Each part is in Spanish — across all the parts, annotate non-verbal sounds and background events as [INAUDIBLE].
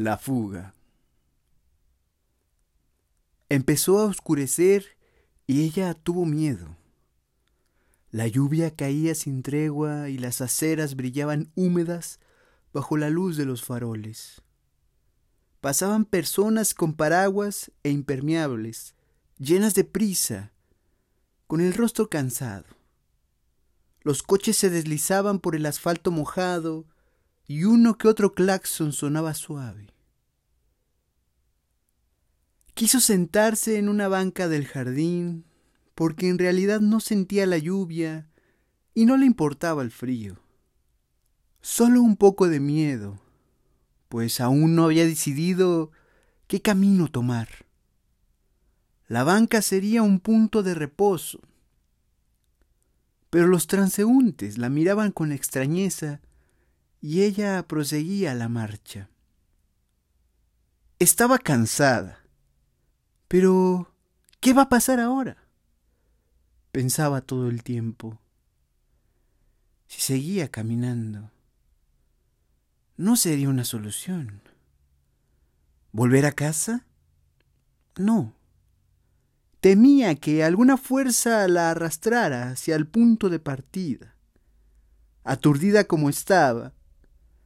La fuga. Empezó a oscurecer y ella tuvo miedo. La lluvia caía sin tregua y las aceras brillaban húmedas bajo la luz de los faroles. Pasaban personas con paraguas e impermeables, llenas de prisa, con el rostro cansado. Los coches se deslizaban por el asfalto mojado y uno que otro claxon sonaba suave. Quiso sentarse en una banca del jardín porque en realidad no sentía la lluvia y no le importaba el frío. Solo un poco de miedo, pues aún no había decidido qué camino tomar. La banca sería un punto de reposo, pero los transeúntes la miraban con extrañeza y ella proseguía la marcha. Estaba cansada. Pero, ¿qué va a pasar ahora? Pensaba todo el tiempo. Si seguía caminando, no sería una solución. ¿Volver a casa? No. Temía que alguna fuerza la arrastrara hacia el punto de partida. Aturdida como estaba,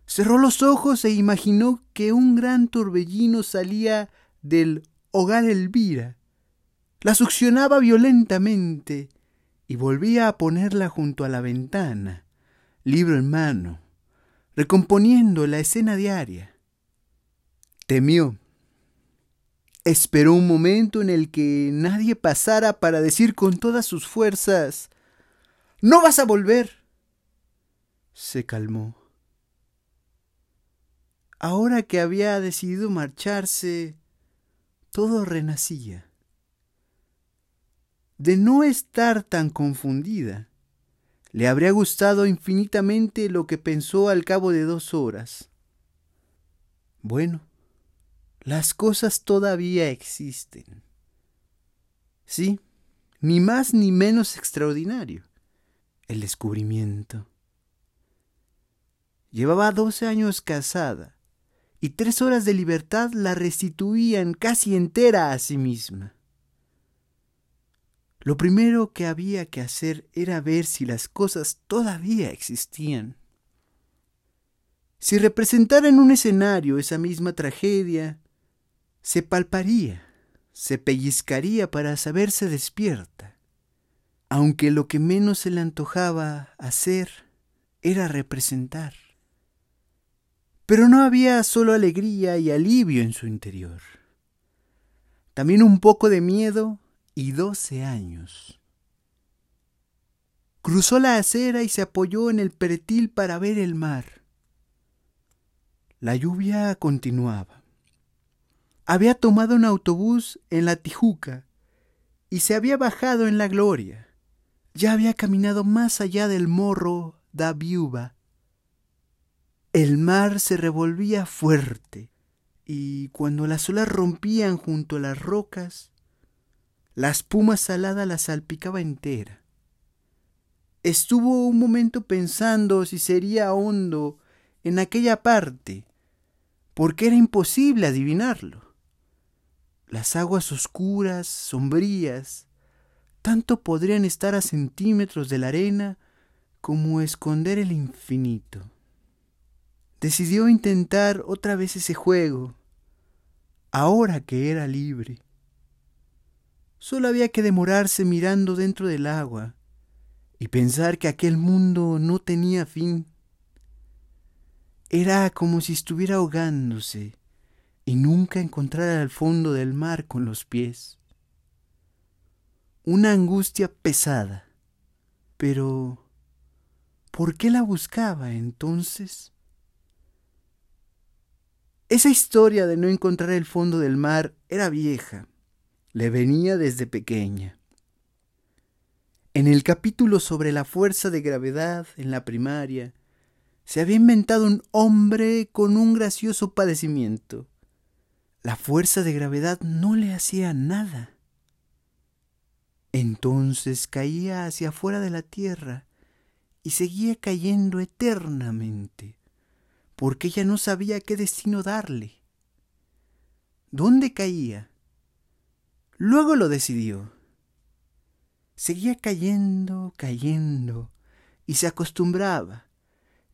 Cerró los ojos e imaginó que un gran torbellino salía del hogar Elvira. La succionaba violentamente y volvía a ponerla junto a la ventana, libro en mano, recomponiendo la escena diaria. Temió. Esperó un momento en el que nadie pasara para decir con todas sus fuerzas No vas a volver. Se calmó. Ahora que había decidido marcharse, todo renacía. De no estar tan confundida, le habría gustado infinitamente lo que pensó al cabo de dos horas. Bueno, las cosas todavía existen. Sí, ni más ni menos extraordinario, el descubrimiento. Llevaba doce años casada y tres horas de libertad la restituían casi entera a sí misma. Lo primero que había que hacer era ver si las cosas todavía existían. Si representara en un escenario esa misma tragedia, se palparía, se pellizcaría para saberse despierta, aunque lo que menos se le antojaba hacer era representar. Pero no había solo alegría y alivio en su interior. También un poco de miedo y doce años. Cruzó la acera y se apoyó en el pretil para ver el mar. La lluvia continuaba. Había tomado un autobús en la Tijuca y se había bajado en la Gloria. Ya había caminado más allá del morro da Viuba el mar se revolvía fuerte y cuando las olas rompían junto a las rocas, la espuma salada la salpicaba entera. Estuvo un momento pensando si sería hondo en aquella parte, porque era imposible adivinarlo. Las aguas oscuras, sombrías, tanto podrían estar a centímetros de la arena como esconder el infinito decidió intentar otra vez ese juego, ahora que era libre. Solo había que demorarse mirando dentro del agua y pensar que aquel mundo no tenía fin. Era como si estuviera ahogándose y nunca encontrara el fondo del mar con los pies. Una angustia pesada. Pero, ¿por qué la buscaba entonces? Esa historia de no encontrar el fondo del mar era vieja, le venía desde pequeña. En el capítulo sobre la fuerza de gravedad en la primaria, se había inventado un hombre con un gracioso padecimiento. La fuerza de gravedad no le hacía nada. Entonces caía hacia afuera de la tierra y seguía cayendo eternamente porque ella no sabía qué destino darle. dónde caía. Luego lo decidió. Seguía cayendo, cayendo, y se acostumbraba.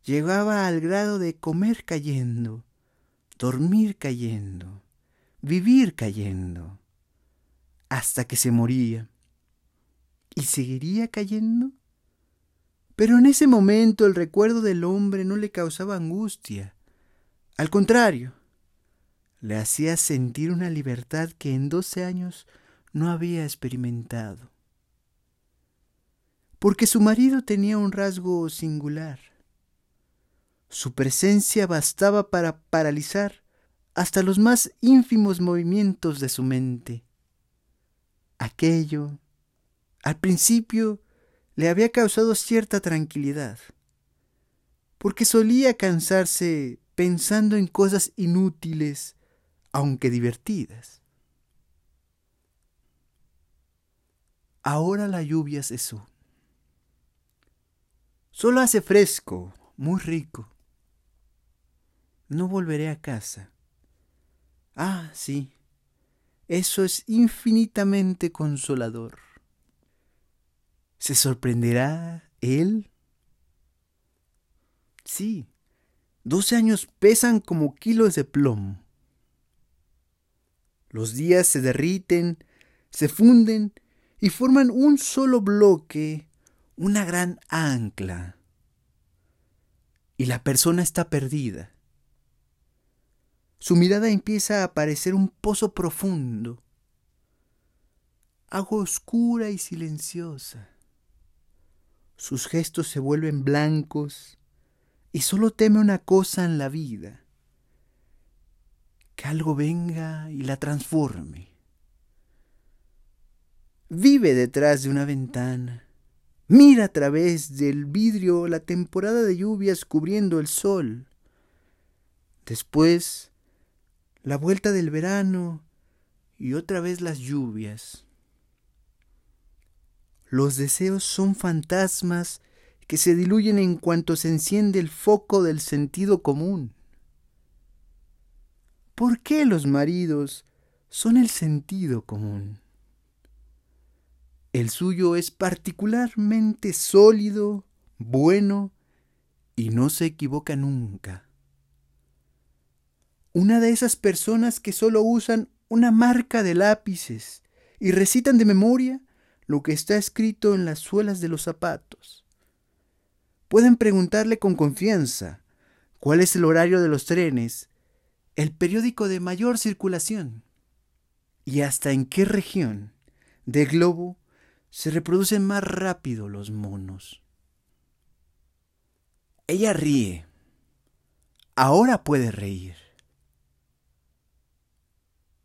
Llegaba al grado de comer cayendo, dormir cayendo, vivir cayendo, hasta que se moría. ¿Y seguiría cayendo? Pero en ese momento el recuerdo del hombre no le causaba angustia. Al contrario, le hacía sentir una libertad que en doce años no había experimentado. Porque su marido tenía un rasgo singular. Su presencia bastaba para paralizar hasta los más ínfimos movimientos de su mente. Aquello, al principio, le había causado cierta tranquilidad, porque solía cansarse pensando en cosas inútiles, aunque divertidas. Ahora la lluvia cesó. Solo hace fresco, muy rico. No volveré a casa. Ah, sí, eso es infinitamente consolador. ¿Se sorprenderá él? Sí, doce años pesan como kilos de plomo. Los días se derriten, se funden y forman un solo bloque, una gran ancla. Y la persona está perdida. Su mirada empieza a parecer un pozo profundo, agua oscura y silenciosa. Sus gestos se vuelven blancos y solo teme una cosa en la vida, que algo venga y la transforme. Vive detrás de una ventana, mira a través del vidrio la temporada de lluvias cubriendo el sol. Después, la vuelta del verano y otra vez las lluvias. Los deseos son fantasmas que se diluyen en cuanto se enciende el foco del sentido común. ¿Por qué los maridos son el sentido común? El suyo es particularmente sólido, bueno y no se equivoca nunca. Una de esas personas que solo usan una marca de lápices y recitan de memoria lo que está escrito en las suelas de los zapatos. Pueden preguntarle con confianza cuál es el horario de los trenes, el periódico de mayor circulación y hasta en qué región del globo se reproducen más rápido los monos. Ella ríe. Ahora puede reír.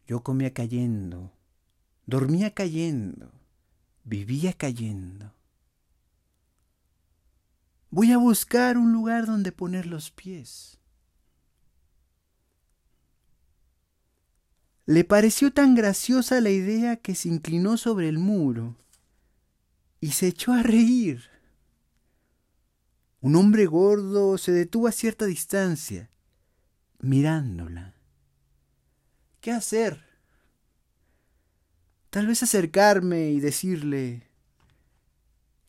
Yo comía cayendo, dormía cayendo, vivía cayendo. Voy a buscar un lugar donde poner los pies. Le pareció tan graciosa la idea que se inclinó sobre el muro y se echó a reír. Un hombre gordo se detuvo a cierta distancia, mirándola. ¿Qué hacer? Tal vez acercarme y decirle,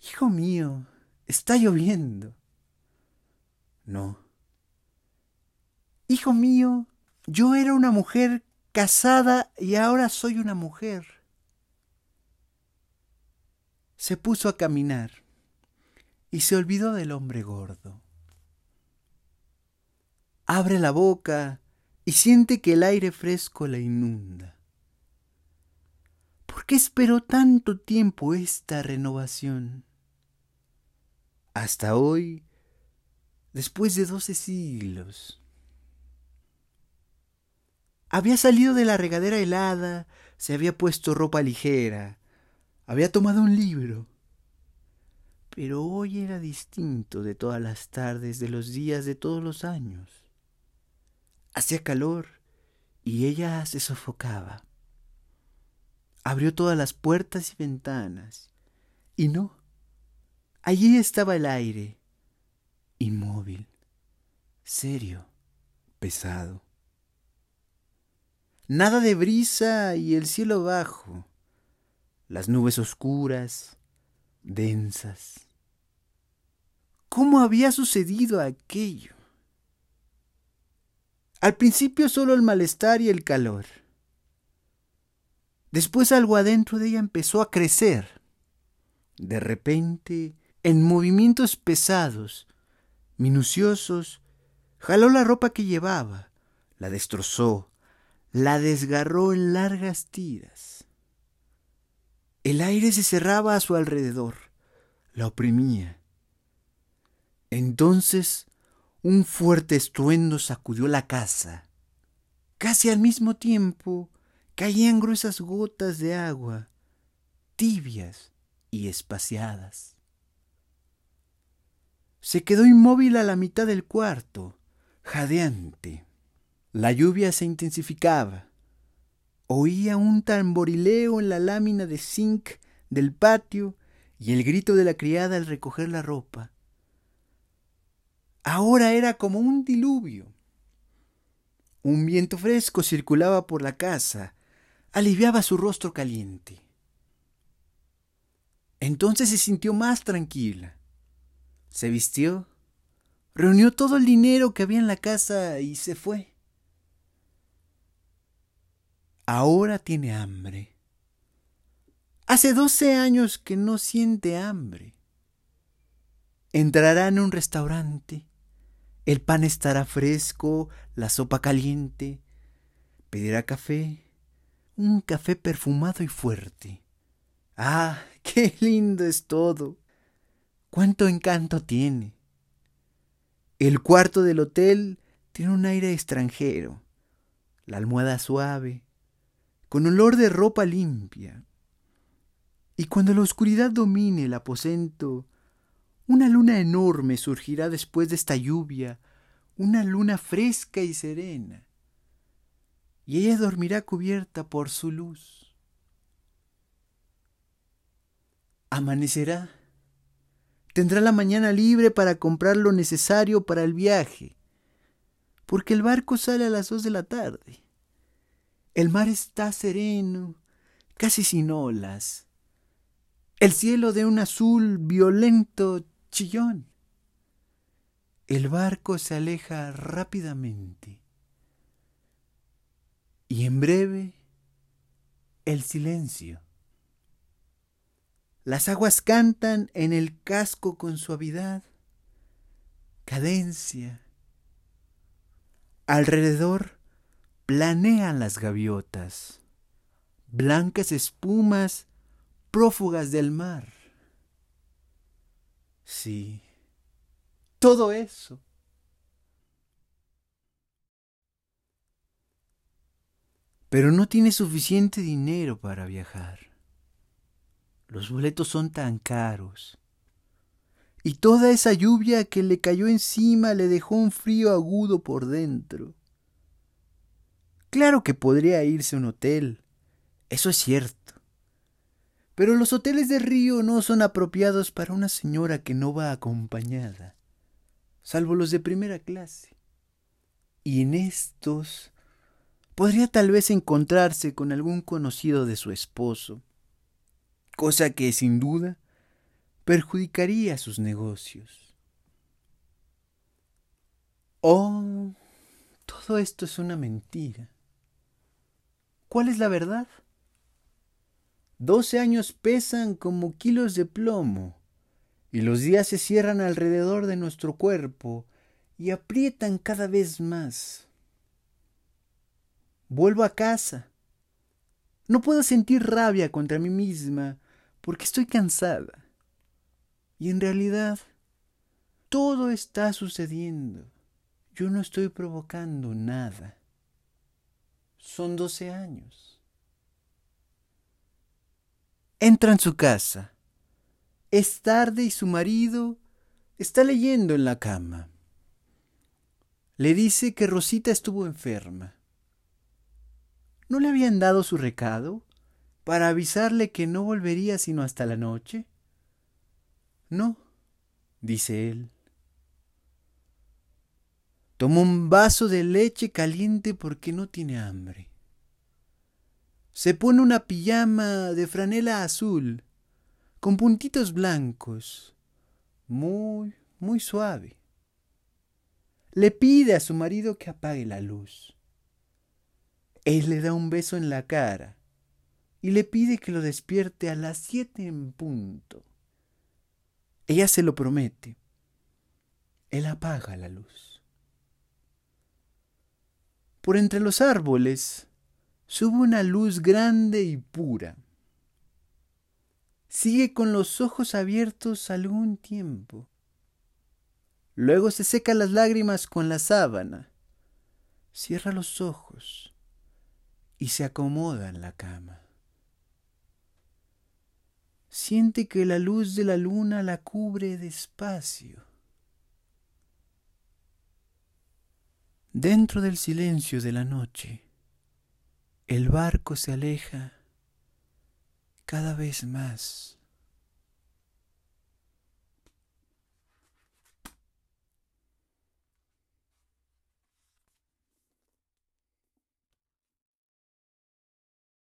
Hijo mío, está lloviendo. No. Hijo mío, yo era una mujer casada y ahora soy una mujer. Se puso a caminar y se olvidó del hombre gordo. Abre la boca y siente que el aire fresco la inunda. ¿Por qué esperó tanto tiempo esta renovación? Hasta hoy, después de doce siglos. Había salido de la regadera helada, se había puesto ropa ligera, había tomado un libro. Pero hoy era distinto de todas las tardes, de los días, de todos los años. Hacía calor y ella se sofocaba abrió todas las puertas y ventanas. Y no, allí estaba el aire, inmóvil, serio, pesado. nada de brisa y el cielo bajo, las nubes oscuras, densas. ¿Cómo había sucedido aquello? Al principio solo el malestar y el calor. Después algo adentro de ella empezó a crecer. De repente, en movimientos pesados, minuciosos, jaló la ropa que llevaba, la destrozó, la desgarró en largas tiras. El aire se cerraba a su alrededor, la oprimía. Entonces un fuerte estruendo sacudió la casa. Casi al mismo tiempo caían gruesas gotas de agua, tibias y espaciadas. Se quedó inmóvil a la mitad del cuarto, jadeante. La lluvia se intensificaba. Oía un tamborileo en la lámina de zinc del patio y el grito de la criada al recoger la ropa. Ahora era como un diluvio. Un viento fresco circulaba por la casa, aliviaba su rostro caliente. Entonces se sintió más tranquila. Se vistió, reunió todo el dinero que había en la casa y se fue. Ahora tiene hambre. Hace doce años que no siente hambre. Entrará en un restaurante el pan estará fresco, la sopa caliente. Pedirá café, un café perfumado y fuerte. ¡Ah, [LAUGHS] qué lindo es todo! ¡Cuánto encanto tiene! El cuarto del hotel tiene un aire extranjero, la almohada suave, con olor de ropa limpia. Y cuando la oscuridad domine el aposento, una luna enorme surgirá después de esta lluvia, una luna fresca y serena, y ella dormirá cubierta por su luz. Amanecerá. Tendrá la mañana libre para comprar lo necesario para el viaje, porque el barco sale a las dos de la tarde. El mar está sereno, casi sin olas. El cielo de un azul violento chillón. El barco se aleja rápidamente y en breve el silencio. Las aguas cantan en el casco con suavidad, cadencia. Alrededor planean las gaviotas, blancas espumas prófugas del mar. Sí, todo eso. Pero no tiene suficiente dinero para viajar. Los boletos son tan caros. Y toda esa lluvia que le cayó encima le dejó un frío agudo por dentro. Claro que podría irse a un hotel, eso es cierto. Pero los hoteles de río no son apropiados para una señora que no va acompañada, salvo los de primera clase. Y en estos podría tal vez encontrarse con algún conocido de su esposo, cosa que sin duda perjudicaría sus negocios. Oh, todo esto es una mentira. ¿Cuál es la verdad? Doce años pesan como kilos de plomo, y los días se cierran alrededor de nuestro cuerpo y aprietan cada vez más. Vuelvo a casa. No puedo sentir rabia contra mí misma porque estoy cansada. Y en realidad, todo está sucediendo. Yo no estoy provocando nada. Son doce años. Entra en su casa. Es tarde y su marido está leyendo en la cama. Le dice que Rosita estuvo enferma. ¿No le habían dado su recado para avisarle que no volvería sino hasta la noche? No, dice él. Toma un vaso de leche caliente porque no tiene hambre. Se pone una pijama de franela azul, con puntitos blancos, muy, muy suave. Le pide a su marido que apague la luz. Él le da un beso en la cara y le pide que lo despierte a las siete en punto. Ella se lo promete. Él apaga la luz. Por entre los árboles sube una luz grande y pura. Sigue con los ojos abiertos algún tiempo. Luego se seca las lágrimas con la sábana, cierra los ojos y se acomoda en la cama. Siente que la luz de la luna la cubre despacio. Dentro del silencio de la noche, el barco se aleja cada vez más.